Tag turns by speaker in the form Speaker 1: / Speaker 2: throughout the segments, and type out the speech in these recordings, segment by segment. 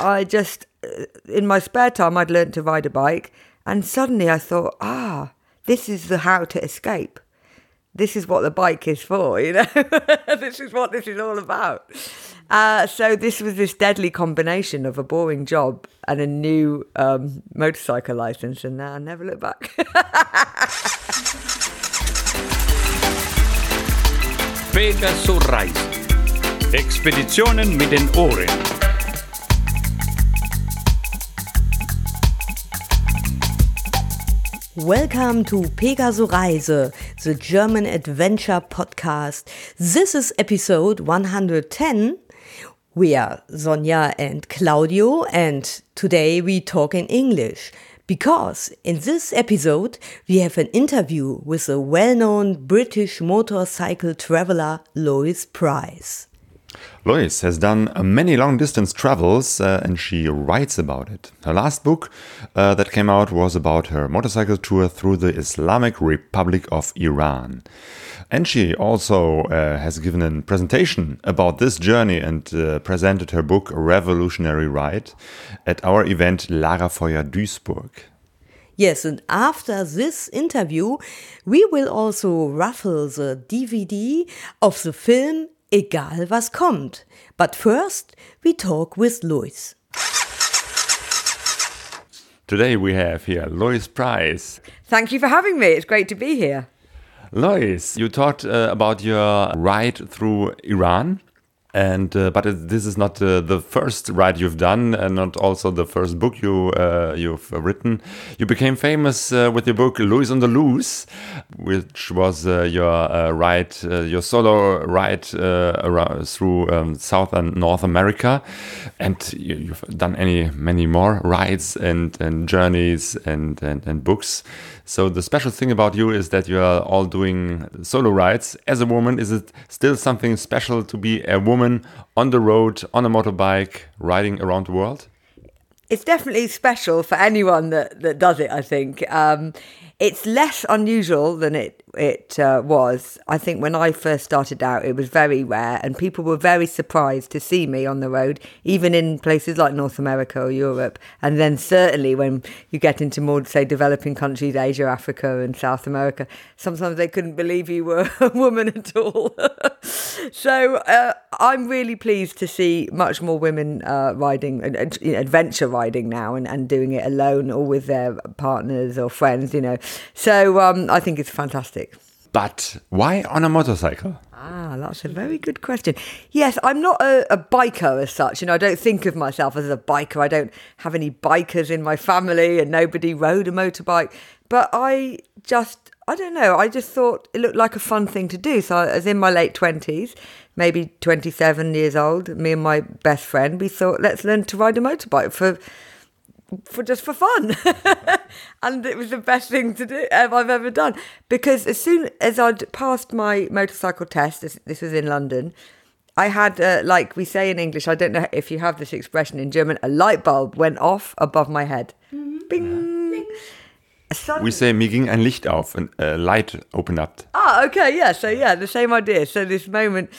Speaker 1: I just, uh, in my spare time, I'd learned to ride a bike, and suddenly I thought, ah, this is the how to escape. This is what the bike is for, you know. this is what this is all about. Uh, so this was this deadly combination of a boring job and a new um, motorcycle license, and now I never look back.
Speaker 2: Pegasus Reise. Expeditionen mit den Ohren.
Speaker 3: Welcome to Pegaso Reise, the German adventure podcast. This is episode 110. We are Sonja and Claudio, and today we talk in English because in this episode we have an interview with a well known British motorcycle traveler, Lois Pryce.
Speaker 4: Lois has done many long distance travels uh, and she writes about it. Her last book uh, that came out was about her motorcycle tour through the Islamic Republic of Iran. And she also uh, has given a presentation about this journey and uh, presented her book Revolutionary Ride at our event Lagerfeuer Duisburg.
Speaker 3: Yes, and after this interview, we will also raffle the DVD of the film Egal was kommt. But first, we talk with Lois.
Speaker 4: Today we have here Lois Pryce.
Speaker 1: Thank you for having me. It's great to be here.
Speaker 4: Lois, you talked uh, about your ride through Iran and uh, but it, this is not uh, the first ride you've done and not also the first book you uh, you've written. You became famous uh, with your book Lois on the Loose which was uh, your uh, ride your solo ride through um, South and North America. And you, have done any many more rides and, and journeys and, and, and books so the special thing about you is that you are all doing solo rides. As a woman, is it still something special to be a woman on the road on a motorbike riding around the world?
Speaker 1: It's definitely special for anyone that, that does it, I think. Um, it's less unusual than it it uh, was. I think when I first started out, it was very rare, and people were very surprised to see me on the road, even in places like North America or Europe. And then certainly when you get into more, say, developing countries, Asia, Africa, and South America, sometimes they couldn't believe you were a woman at all. so uh, I'm really pleased to see much more women uh, riding, adventure riding now, and, and doing it alone or with their partners or friends. You know, so um, I think it's fantastic.
Speaker 4: But why on a motorcycle?
Speaker 1: Ah, that's a very good question. Yes, I'm not a, a, biker as such. You know, I don't think of myself as a biker. I don't have any bikers in my family and nobody rode a motorbike. But I just, I don't know, I just thought it looked like a fun thing to do. So I was in my late 20s, maybe 27 years old, me and my best friend, we thought, let's learn to ride a motorbike for for just for fun. and it was the best thing to do I've ever done because as soon as I'd passed my motorcycle test, this, this was in London, I had, uh, like we say in English, I don't know if you have this expression in German, a light bulb went off above my head. Mm-hmm. Bing.
Speaker 4: Suddenly. We say, mir ging ein Licht auf, and a light opened up.
Speaker 1: Ah, okay, yeah. So, yeah, the same idea. So, this moment,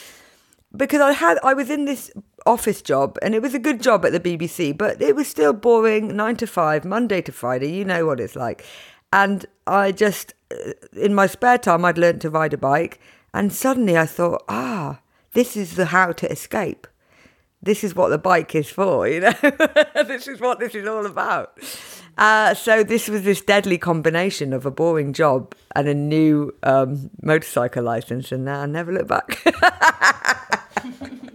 Speaker 1: because I had, I was in this office job and it was a good job at the BBC, but it was still boring, nine to five, Monday to Friday. You know what it's like. And I just, uh, in my spare time, I'd learned to ride a bike. And suddenly I thought, ah, this is the how to escape. This is what the bike is for, you know? this is what this is all about. Uh, so this was this deadly combination of a boring job and a new um, motorcycle license, and now I never look back.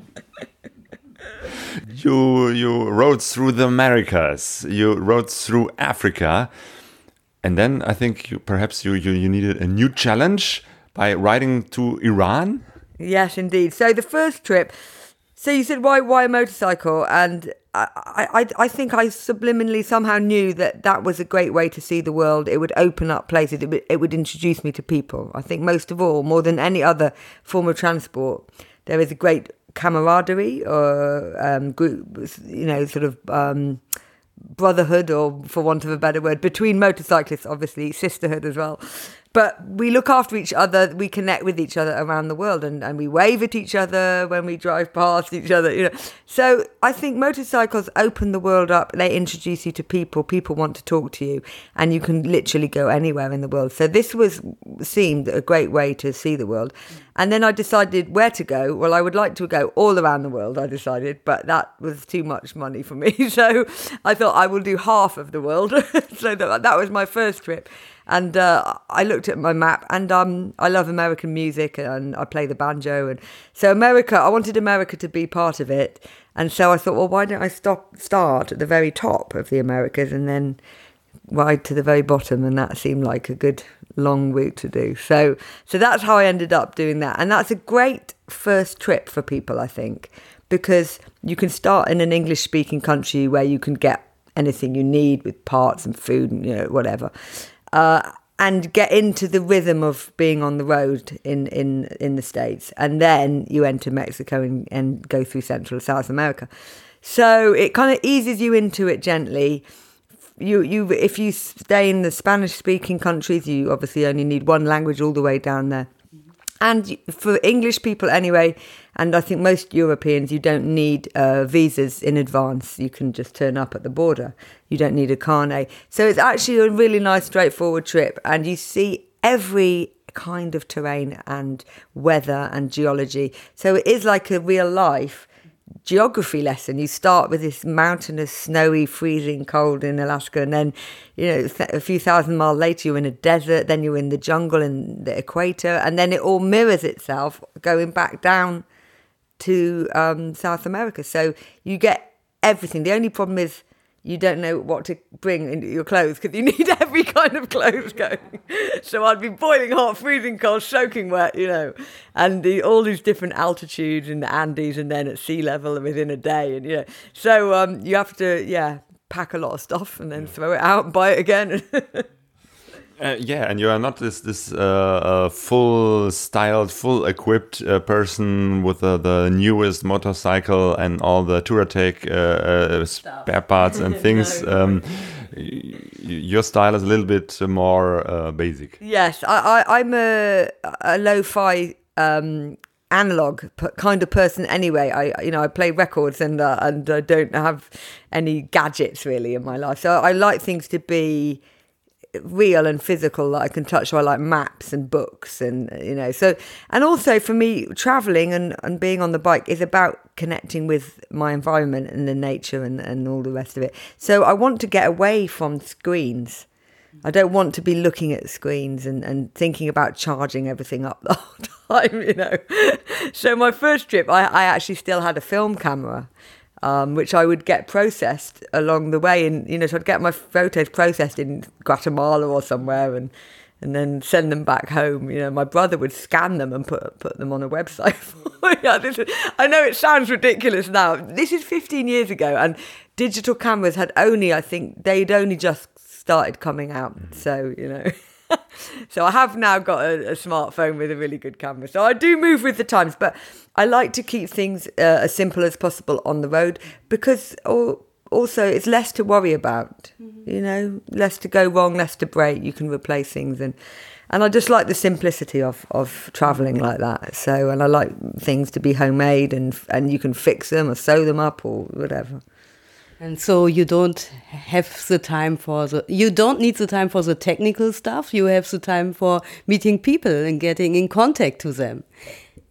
Speaker 4: you you rode through the Americas, you rode through Africa, and then I think you, perhaps you, you you needed a new challenge by riding to Iran.
Speaker 1: Yes, indeed. So the first trip. So you said why why a motorcycle, and I, I I think I subliminally somehow knew that that was a great way to see the world. It would open up places. It would, it would introduce me to people. I think most of all, more than any other form of transport, there is a great camaraderie or um, group, you know, sort of um, brotherhood, or for want of a better word, between motorcyclists, obviously sisterhood as well. But we look after each other we connect with each other around the world and, and we wave at each other when we drive past each other you know. So i think motorcycles open the world up they introduce you to people people want to talk to you and you can literally go anywhere in the world. So this was seemed a great way to see the world. And then i decided where to go. Well i would like to go all around the world i decided but that was too much money for me. So i thought i will do half of the world. So that, that was my first trip and uh, I looked at my map, and um, I love American music, and I play the banjo, and so America. I wanted America to be part of it, and so I thought, well, why don't I stop start at the very top of the Americas, and then ride to the very bottom, and that seemed like a good long route to do. So, so that's how I ended up doing that, and that's a great first trip for people, I think, because you can start in an English-speaking country where you can get anything you need with parts and food and you know whatever uh, and get into the rhythm of being on the road in, in, in the States. And then you enter Mexico and, and go through Central South America. So it kind of eases you into it gently. You, you, if you stay in the Spanish speaking countries, you obviously only need one language all the way down there. And for English people anyway, and I think most Europeans, you don't need uh, visas in advance. You can just turn up at the border. You don't need a carnet. So it's actually a really nice, straightforward trip. And you see every kind of terrain and weather and geology. So it is like a real life geography lesson. You start with this mountainous, snowy, freezing cold in Alaska, and then, you know, a few thousand miles later, you're in a desert, then you're in the jungle in the equator, and then it all mirrors itself going back down to um, South America. So you get everything. The only problem is you don't know what to bring in your clothes because you need every kind of clothes going. so I'd be boiling hot, freezing cold, soaking wet, you know, and the, all these different altitudes in the Andes and then at sea level within a day, and you know, so um, you have to, yeah, pack a lot of stuff and then throw it out and buy it again.
Speaker 4: Uh, yeah, and you are not this this uh, uh, full styled, full equipped uh, person with the newest motorcycle and all the Touratech uh, uh, spare parts and things. no. um, your style is a little bit more basic.
Speaker 1: Yes, I, I, am a, a lo-fi um, analog kind of person anyway. I you know I play records and uh, and I don't have any gadgets really in my life, so I like things to be real and physical that I can touch. So I like maps and books and, you know, so, and also for me, traveling and, and being on the bike is about connecting with my environment and the nature and, and all the rest of it. So I want to get away from screens. I don't want to be looking at screens and, and thinking about charging everything up the whole time, you know. so my first trip, I, I actually still had a film camera um, which I would get processed along the way. And, you know, so I'd get my photos processed in Guatemala or somewhere and, and then send them back home. You know, my brother would scan them and put, put them on a website. yeah, is, I know it sounds ridiculous now. This is 15 years ago and digital cameras had only, I think, they'd only just started coming out. So, you know. so I have now got a, a, smartphone with a really good camera. So I do move with the times, but I like to keep things uh, as simple as possible on the road because also it's less to worry about. Mm-hmm. You know, less to go wrong, less to break. You can replace things and. And I just like the simplicity of, of traveling like that. So, and I like things to be homemade and and you can fix them or sew them up or whatever.
Speaker 3: And so you don't have the time for the, you don't need the time for the technical stuff. You have the time for meeting people and getting in contact to them.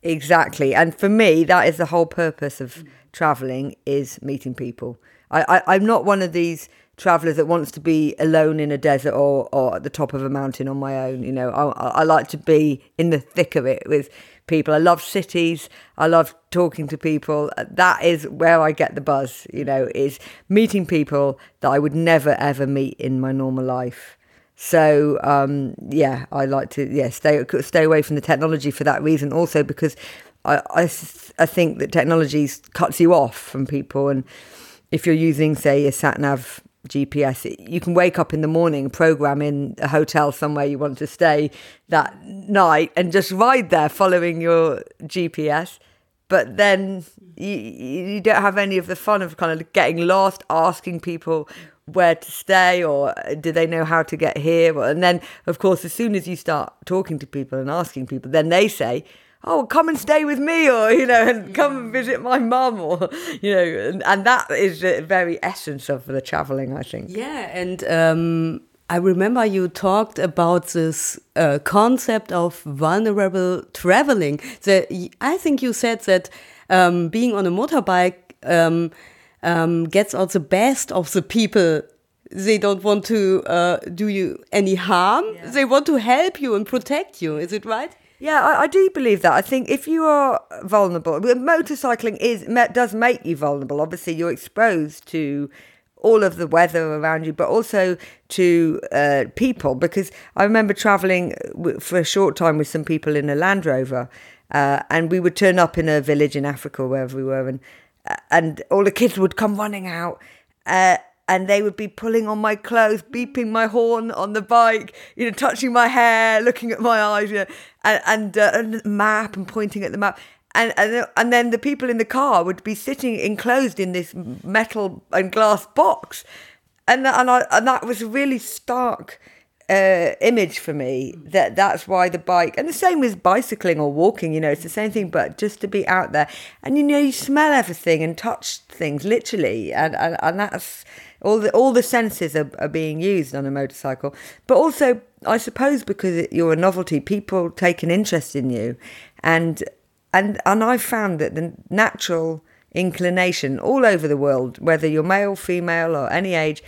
Speaker 1: Exactly. And for me, that is the whole purpose of traveling is meeting people. I, I, am not one of these travelers that wants to be alone in a desert or, or at the top of a mountain on my own. You know, I, I like to be in the thick of it with people. I love cities. I love talking to people. That is where I get the buzz, you know, is meeting people that I would never ever meet in my normal life. So um, yeah, I like to yeah stay stay away from the technology for that reason. Also because I I, I think that technology cuts you off from people, and if you're using say a sat nav GPS. You can wake up in the morning, program in a hotel somewhere you want to stay that night, and just ride there following your GPS. but then you, you don't have any of the fun of kind of getting lost, asking people where to stay or do they know how to get here? And then of course as soon as you start talking to people and asking people then they say oh come and stay with me or you know and come and visit my mum or you know and, and that is the very essence of the traveling i think.
Speaker 3: Yeah and um I remember you talked about this uh, concept of vulnerable traveling. That I think you said that um, being on a motorbike um, um, gets all the best of the people. They don't want to uh, do you any harm. Yeah. They want to help you and protect you. Is it right?
Speaker 1: Yeah, I, I, do believe that. I think if you are vulnerable, motorcycling is does make you vulnerable. Obviously, you're exposed to all of the weather around you, but also to uh, people. Because I remember traveling for a short time with some people in a Land Rover, uh, and we would turn up in a village in Africa, wherever we were, and and all the kids would come running out. Uh, and they would be pulling on my clothes, beeping my horn on the bike, you know, touching my hair, looking at my eyes, you know, and and, uh, and map and pointing at the map and, and and then the people in the car would be sitting enclosed in this metal and glass box, and and I, and that was really stark uh, image for me. That that's why the bike, and the same with bicycling or walking. You know, it's the same thing, but just to be out there, and you know, you smell everything and touch things literally, and and, and that's all the all the senses are, are being used on a motorcycle, but also. I suppose because you're a novelty, people take an interest in you, and and and I've found that the natural inclination all over the world, whether you're male, female, or any age,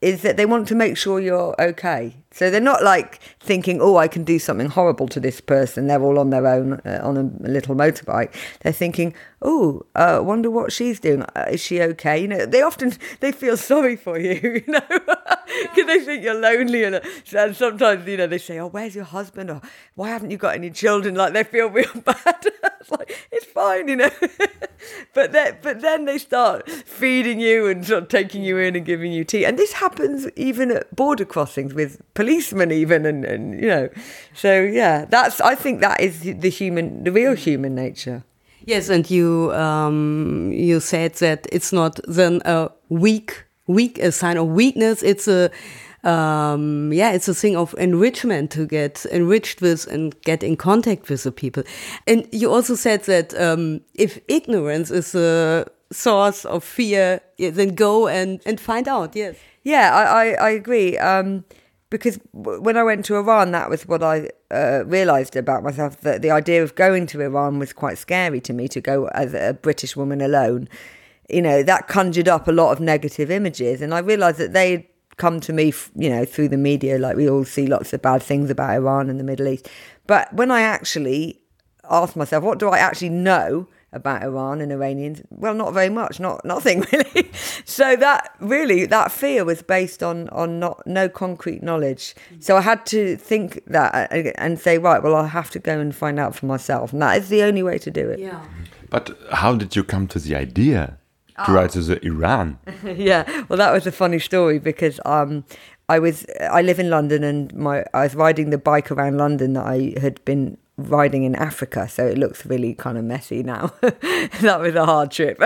Speaker 1: is that they want to make sure you're okay. So they're not like thinking, oh, I can do something horrible to this person. They're all on their own uh, on a, little motorbike. They're thinking, oh, uh, wonder what she's doing. Uh, is she okay? You know, they often they feel sorry for you, you know, because they think you're lonely. And, uh, and sometimes, you know, they say, oh, where's your husband? Or why haven't you got any children? Like they feel real bad. it's like it's fine, you know. but then, but then they start feeding you and sort of taking you in and giving you tea. And this happens even at border crossings with policemen even and, and you know so yeah that's i think that is the human the real human nature
Speaker 3: yes and you um, you said that it's not then a weak weak a sign of weakness it's a um, yeah, it's a thing of enrichment to get enriched with and get in contact with the people. And you also said that um, if ignorance is a source of fear, then go and, and find out. Yes.
Speaker 1: Yeah, I, I, I agree. Um, because when I went to Iran, that was what I uh, realised about myself that the idea of going to Iran was quite scary to me to go as a British woman alone. You know, that conjured up a lot of negative images, and I realised that they'd come to me, you know, through the media, like we all see lots of bad things about Iran and the Middle East. But when I actually asked myself, what do I actually know? About Iran and Iranians? Well, not very much, not nothing really. so that really that fear was based on on not no concrete knowledge. So I had to think that and say, right, well, I'll have to go and find out for myself, and that is the only way to do it.
Speaker 3: Yeah.
Speaker 4: But how did you come to the idea to oh. write to the Iran?
Speaker 1: yeah, well, that was a funny story because um, I was I live in London and my I was riding the bike around London that I had been riding in Africa, so it looks really kind of messy now. that was a hard trip,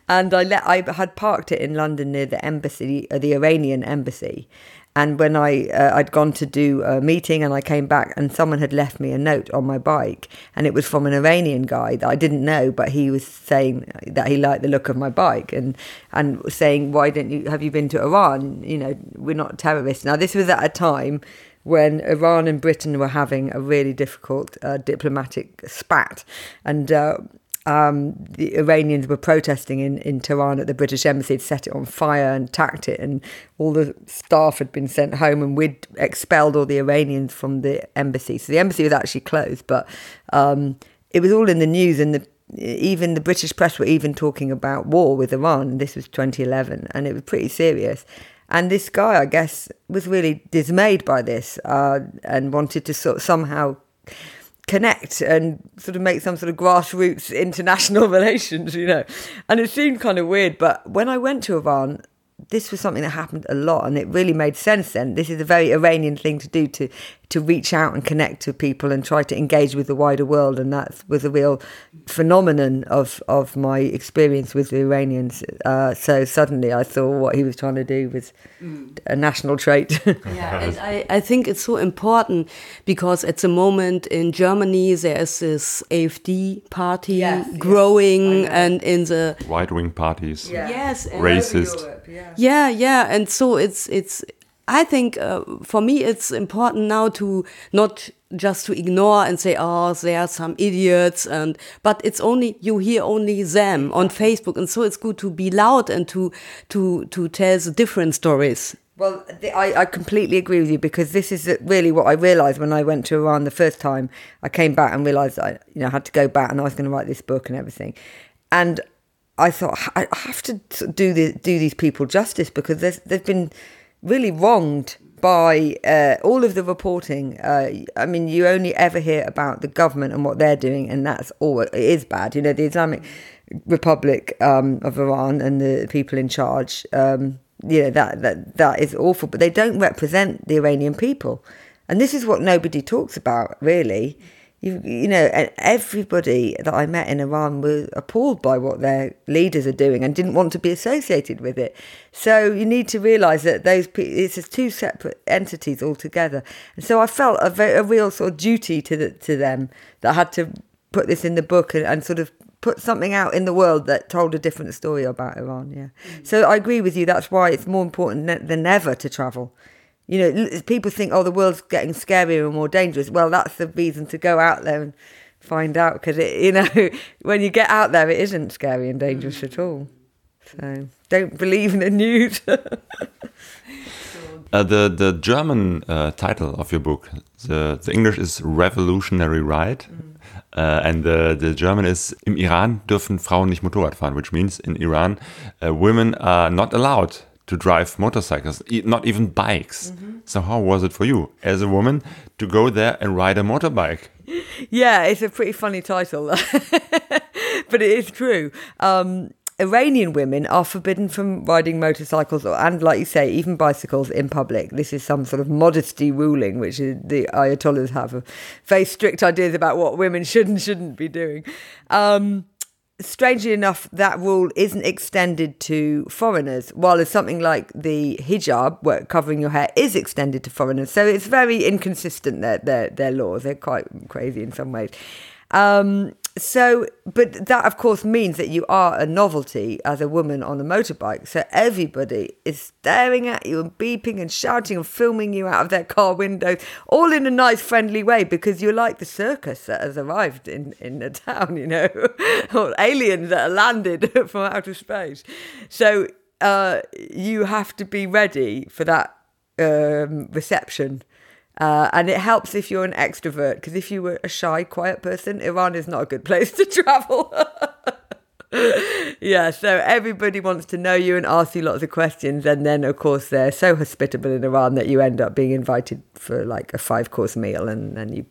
Speaker 1: and I let I had parked it in London near the embassy, uh, the Iranian embassy. And when I uh, I'd gone to do a meeting and I came back and someone had left me a note on my bike and it was from an Iranian guy that I didn't know but he was saying that he liked the look of my bike and and saying why didn't you have you been to Iran you know we're not terrorists now this was at a time when Iran and Britain were having a really difficult uh, diplomatic spat. And uh, um, the Iranians were protesting in, in Tehran at the British embassy, had set it on fire and attacked it, and all the staff had been sent home, and we'd expelled all the Iranians from the embassy. So the embassy was actually closed, but um, it was all in the news, and the even the British press were even talking about war with Iran. This was 2011, and it was pretty serious. And this guy, I guess, was really dismayed by this uh, and wanted to sort somehow connect and sort of make some sort of grassroots international relations, you know. And it seemed kind of weird, but when I went to Iran, this was something that happened a lot and it really made sense then. This is a very Iranian thing to do to to reach out and connect to people and try to engage with the wider world. And that was a real phenomenon of, of my experience with the Iranians. Uh, so suddenly I saw what he was trying to do was a national trait.
Speaker 3: yeah, and I, I think it's so important because at the moment in Germany there is this AfD party
Speaker 1: Yes, yes,
Speaker 3: growing and in the
Speaker 4: Right wing parties.
Speaker 3: yes and
Speaker 4: Racist.
Speaker 3: yeah yeah and so it's it's i think uh, for me it's important now to not just to ignore and say oh there are some idiots and but it's only you hear only them on facebook and so it's good to be loud and to to to tell the different stories
Speaker 1: Well, the, I, I completely agree with you because this is really what I realised when I went to Iran the first time. I came back and realised I, you know, had to go back and I was going to write this book and everything, and I thought I have to do the, do these people justice because there's, they've been really wronged by uh, all of the reporting. Uh, I mean, you only ever hear about the government and what they're doing, and that's all. It is bad. You know, the Islamic Republic um, of Iran and the people in charge. Um, you know that that that is awful, but they don't represent the Iranian people, and this is what nobody talks about really. You, you know, and everybody that I met in Iran was appalled by what their leaders are doing and didn't want to be associated with it. So you need to realise that those it's just two separate entities altogether. And so I felt a, ve- a real sort of duty to the, to them that I had to put this in the book and, and sort of put something out in the world that told a different story about Iran. Yeah. Mm. So I agree with you. That's why it's more important than ever to travel. You know, people think, oh, the world's getting scarier and more dangerous. Well, that's the reason to go out there and find out because, it, you know, when you get out there, it isn't scary and dangerous at all. So don't believe in the news.
Speaker 4: Uh, the the German uh, title of your book, the, the English is Revolutionary Ride, uh, and the, the German is Im Iran dürfen Frauen nicht Motorrad fahren, which means in Iran uh, women are not allowed to drive motorcycles, not even bikes. So how was it for you as a woman to go there and ride a motorbike?
Speaker 1: Yeah, it's a pretty funny title, but it is true. Um, Iranian women are forbidden from riding motorcycles or, and, like you say, even bicycles in public. This is some sort of modesty ruling, which the Ayatollahs have very strict ideas about what women should and shouldn't be doing. Um, strangely enough, that rule isn't extended to foreigners, while there's something like the hijab, covering your hair, is extended to foreigners. So it's very inconsistent, their, their, their laws. They're quite crazy in some ways. Um, so, but that of course means that you are a novelty as a woman on a motorbike. So everybody is staring at you and beeping and shouting and filming you out of their car windows, all in a nice, friendly way because you're like the circus that has arrived in, in the town, you know, or aliens that are landed from outer space. So uh, you have to be ready for that um, reception. Uh, and it helps if you're an extrovert, because if you were a shy, quiet person, Iran is not a good place to travel. yeah, so everybody wants to know you and ask you lots of questions. And then, of course, they're so hospitable in Iran that you end up being invited for like a five course meal. And then you,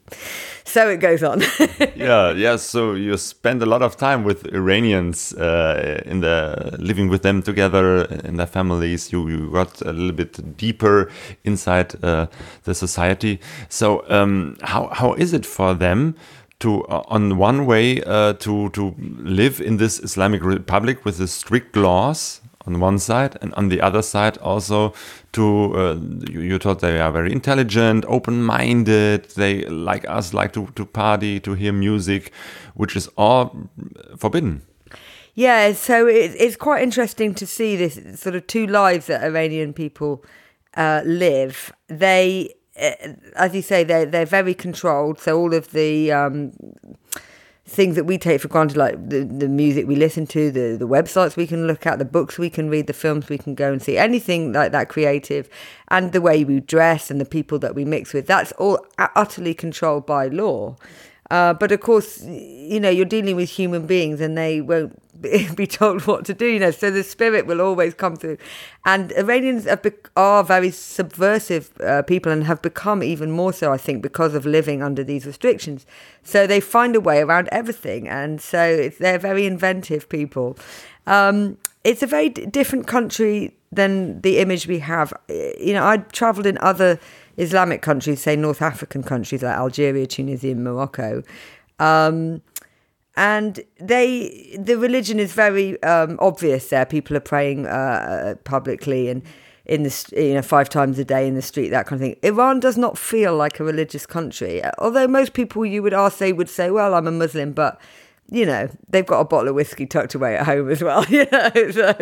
Speaker 1: so it goes on.
Speaker 4: yeah, yeah. So you spend a lot of time with Iranians uh, in the living with them together in their families. You, you got a little bit deeper inside uh, the society. So um, how how is it for them? To, uh, on one way uh, to to live in this Islamic Republic with the strict laws on one side, and on the other side also to uh, you, you thought they are very intelligent, open-minded. They like us, like to to party, to hear music, which is all forbidden.
Speaker 1: Yeah, so it, it's quite interesting to see this sort of two lives that Iranian people uh, live. They, as you say, they're they're very controlled. So all of the um, things that we take for granted, like the, the music we listen to, the, the websites we can look at, the books we can read, the films we can go and see, anything like that creative, and the way we dress and the people that we mix with, that's all utterly controlled by law. Uh, but of course, you know, you're dealing with human beings and they won't be told what to do, you know, so the spirit will always come through. And Iranians are, are very subversive uh, people and have become even more so, I think, because of living under these restrictions. So they find a way around everything. And so they're very inventive people. Um, it's a very d- different country than the image we have. You know, I travelled in other Islamic countries, say North African countries like Algeria, Tunisia, Morocco. Um, and they the religion is very um, obvious there. People are praying uh, publicly and in the you know five times a day in the street, that kind of thing. Iran does not feel like a religious country, although most people you would ask they would say, "Well, I'm a Muslim," but you know they've got a bottle of whiskey tucked away at home as well. You know, so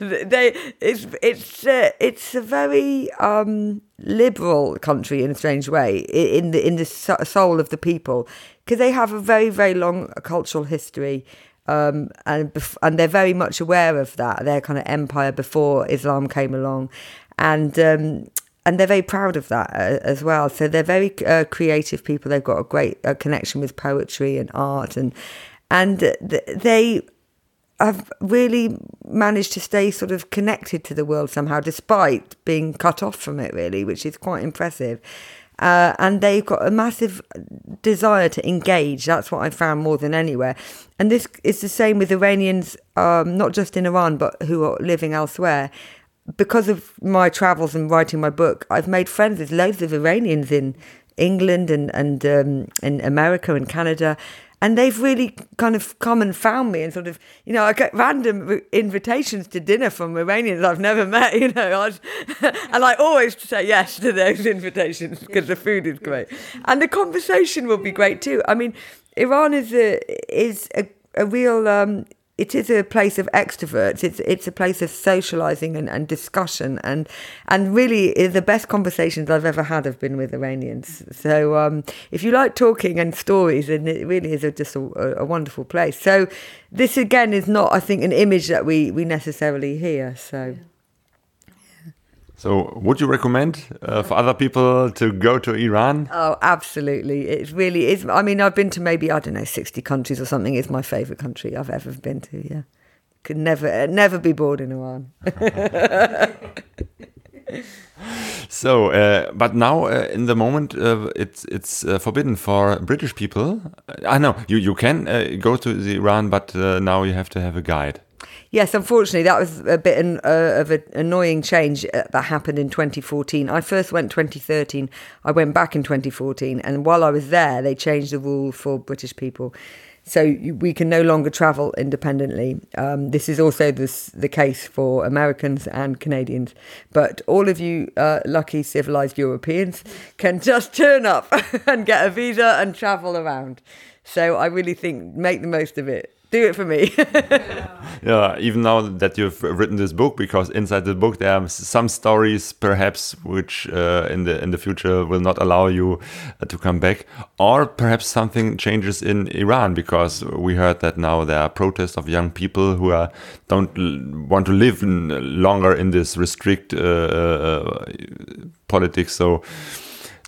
Speaker 1: they it's it's uh, it's a very um, liberal country in a strange way in the in the soul of the people because they have a very very long cultural history. Um, and and they're very much aware of that. Their kind of empire before Islam came along, and um, and they're very proud of that uh, as well. So they're very uh, creative people. They've got a great uh, connection with poetry and art, and and they have really managed to stay sort of connected to the world somehow, despite being cut off from it. Really, which is quite impressive. Uh, and they've got a massive desire to engage. That's what I found more than anywhere. And this is the same with Iranians, um, not just in Iran, but who are living elsewhere. Because of my travels and writing my book, I've made friends with loads of Iranians in England and and um, in America and Canada, and they've really kind of come and found me and sort of you know I get random invitations to dinner from Iranians I've never met you know I and I always say yes to those invitations because the food is great. And the conversation will be great too. I mean Iran is a is a, a real um, it is a place of extroverts. It's it's a place of socializing and, and discussion and and really the best conversations I've ever had have been with Iranians. So um, if you like talking and stories, then it really is a, just a, a, wonderful place. So this again is not, I think, an image that we we necessarily hear. So.
Speaker 4: So, would you recommend uh, for other people to go to Iran?
Speaker 1: Oh, absolutely. It really is. I mean, I've been to maybe, I don't know, 60 countries or something. It's my favourite country I've ever been to, yeah. Could never, never be bored in Iran.
Speaker 4: so, uh, but now uh, in the moment, uh, it's it's uh, forbidden for British people. I know you you can uh, go to the Iran, but now you have to have a guide.
Speaker 1: Yes, unfortunately, that was a bit an, uh, of an annoying change uh, that happened in 2014. I first went 2013. I went back in 2014, and while I was there, they changed the rule for British people. So we can no longer travel independently. Um, this is also this, the case for Americans and Canadians. But all of you uh, lucky civilized Europeans can just turn up and get a visa and travel around. So I really think make the most of it do it for me.
Speaker 4: yeah, even now that you've written this book, because inside the book there are some stories, perhaps, which uh, in the in the future will not allow you uh, to come back, or perhaps something changes in Iran, because we heard that now there are protests of young people who are don't want to live longer in this restrict uh, uh, politics. So.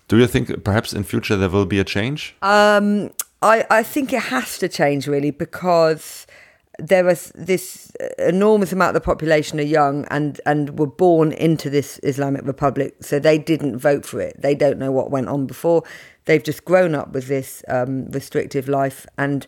Speaker 4: Do you think perhaps in future there will be a change?
Speaker 1: Um, I, I think it has to change really because there was this enormous amount of the population are young and, and were born into this Islamic Republic, so they didn't vote for it. They don't know what went on before. They've just grown up with this um, restrictive life, and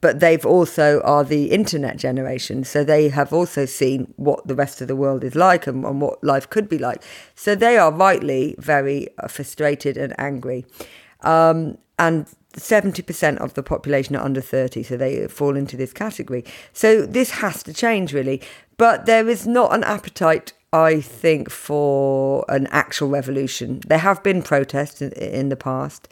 Speaker 1: but they've also are the internet generation, so they have also seen what the rest of the world is like and, and what life could be like. So they are rightly very frustrated and angry, um, and 70% of the population are under 30, so they fall into this category. So this has to change, really. But there is not an appetite, I think, for an actual revolution. There have been protests in, in the past,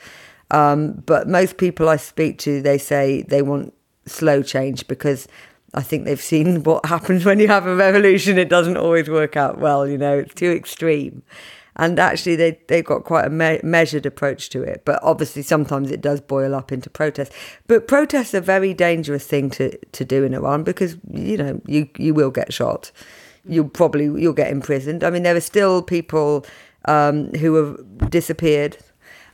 Speaker 1: um, but most people I speak to, they say they want slow change because I think they've seen what happens when you have a revolution. It doesn't always work out well, you know, it's too extreme and actually they they've got quite a me- measured approach to it. But obviously, sometimes it does boil up into protest. But protests are a very dangerous thing to to do in Iran because you know you you will get shot, you'll probably you'll get imprisoned. I mean, there are still people um, who have disappeared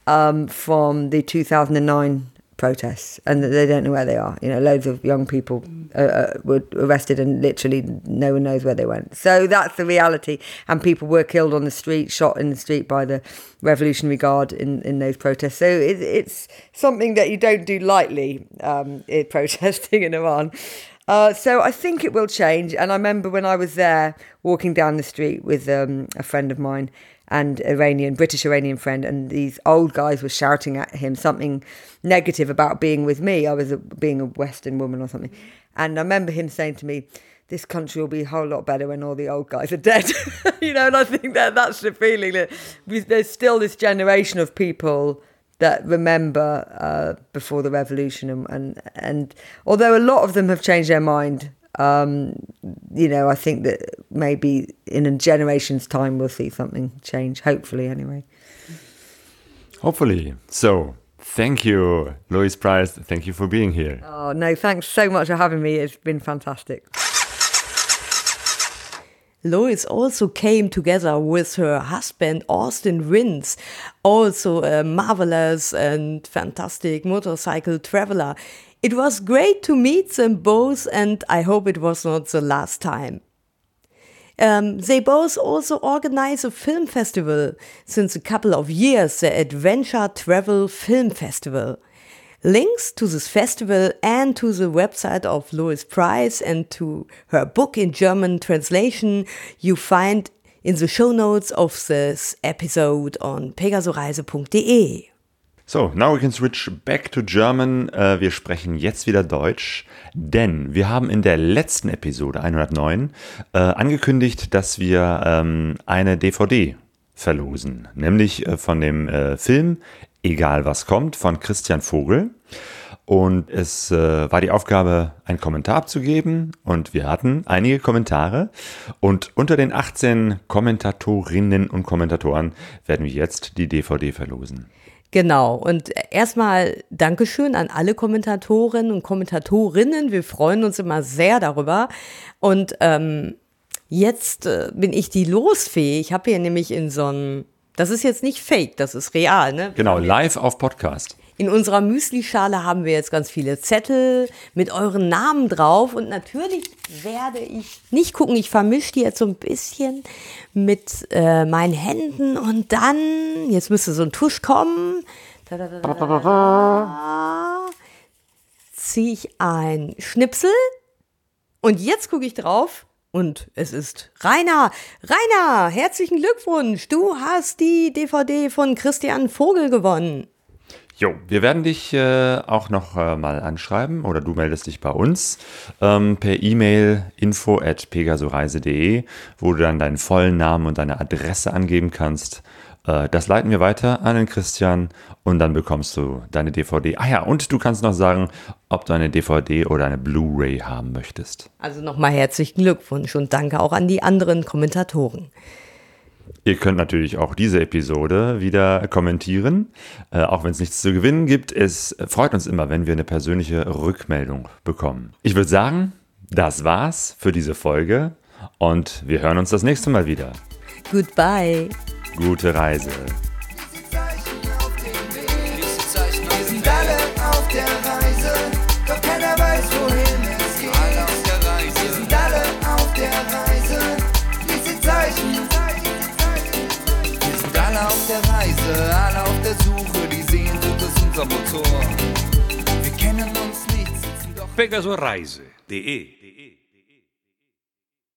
Speaker 1: um, from the 2009 protests and they don't know where they are. You know, loads of young people uh, uh, were arrested and literally no one knows where they went. So that's the reality. And people were killed on the street, shot in the street by the Revolutionary Guard in, in those protests. So it, it's something that you don't do lightly, um, protesting in Iran. Uh, so I think it will change. And I remember when I was there walking down the street with um, a friend of mine and Iranian, British Iranian friend, and these old guys were shouting at him something negative about being with me. I was a, being a Western woman or something. And I remember him saying to me, this country will be a whole lot better when all the old guys are dead. you know, and I think that that's the feeling that there's still this generation of people that remember uh, before the revolution, and, and, and although a lot of them have changed their mind, um, you know, I think that maybe in a generation's time we'll see something change. Hopefully, anyway.
Speaker 4: Hopefully. So, thank you, Louise Price. Thank you for being here.
Speaker 1: Oh no, thanks so much for having me. It's been fantastic.
Speaker 3: Lois also came together with her husband Austin Vince, also a marvelous and fantastic motorcycle traveler. It was great to meet them both, and I hope it was not the last time. Um, they both also organize a film festival since a couple of years, the Adventure Travel Film Festival. Links to this festival and to the website of Lois Pryce and to her book in German translation you find in the show notes of this episode on pegasoreise.de.
Speaker 4: So, now we can switch back to German. Uh, wir sprechen jetzt wieder Deutsch, denn wir haben in der letzten Episode 109 äh, angekündigt, dass wir ähm, eine DVD verlosen, nämlich äh, von dem äh, Film Egal was kommt von Christian Vogel. Und es äh, war die Aufgabe, einen Kommentar abzugeben. Und wir hatten einige Kommentare. Und unter den 18 Kommentatorinnen und Kommentatoren werden wir jetzt die DVD verlosen.
Speaker 3: Genau. Und erstmal Dankeschön an alle Kommentatorinnen und Kommentatorinnen. Wir freuen uns immer sehr darüber. Und ähm, jetzt äh, bin ich die Losfee. Ich habe hier nämlich in so einem das ist jetzt nicht fake, das ist real, ne?
Speaker 4: Genau, live auf Podcast.
Speaker 3: In unserer Müslischale haben wir jetzt ganz viele Zettel mit euren Namen drauf. Und natürlich werde ich nicht gucken, ich vermische die jetzt so ein bisschen mit äh, meinen Händen. Und dann, jetzt müsste so ein Tusch kommen, ziehe ich ein Schnipsel. Und jetzt gucke ich drauf. Und es ist Rainer. Rainer, herzlichen Glückwunsch. Du hast die DVD von Christian Vogel gewonnen.
Speaker 4: Jo, wir werden dich äh, auch noch äh, mal anschreiben oder du meldest dich bei uns ähm, per E-Mail info at pegasoreise.de, wo du dann deinen vollen Namen und deine Adresse angeben kannst äh, das leiten wir weiter an den Christian und dann bekommst du deine DVD. Ah ja, und du kannst noch sagen, ob du eine DVD oder eine Blu-ray haben möchtest.
Speaker 3: Also nochmal herzlichen Glückwunsch und danke auch an die anderen Kommentatoren.
Speaker 4: Ihr könnt natürlich auch diese Episode wieder kommentieren, äh, auch wenn es nichts zu gewinnen gibt. Es freut uns immer, wenn wir eine persönliche Rückmeldung bekommen. Ich würde sagen, das war's für diese Folge und wir hören uns das nächste Mal wieder.
Speaker 3: Goodbye.
Speaker 4: Gute Reise.
Speaker 5: Pegasus
Speaker 2: Rise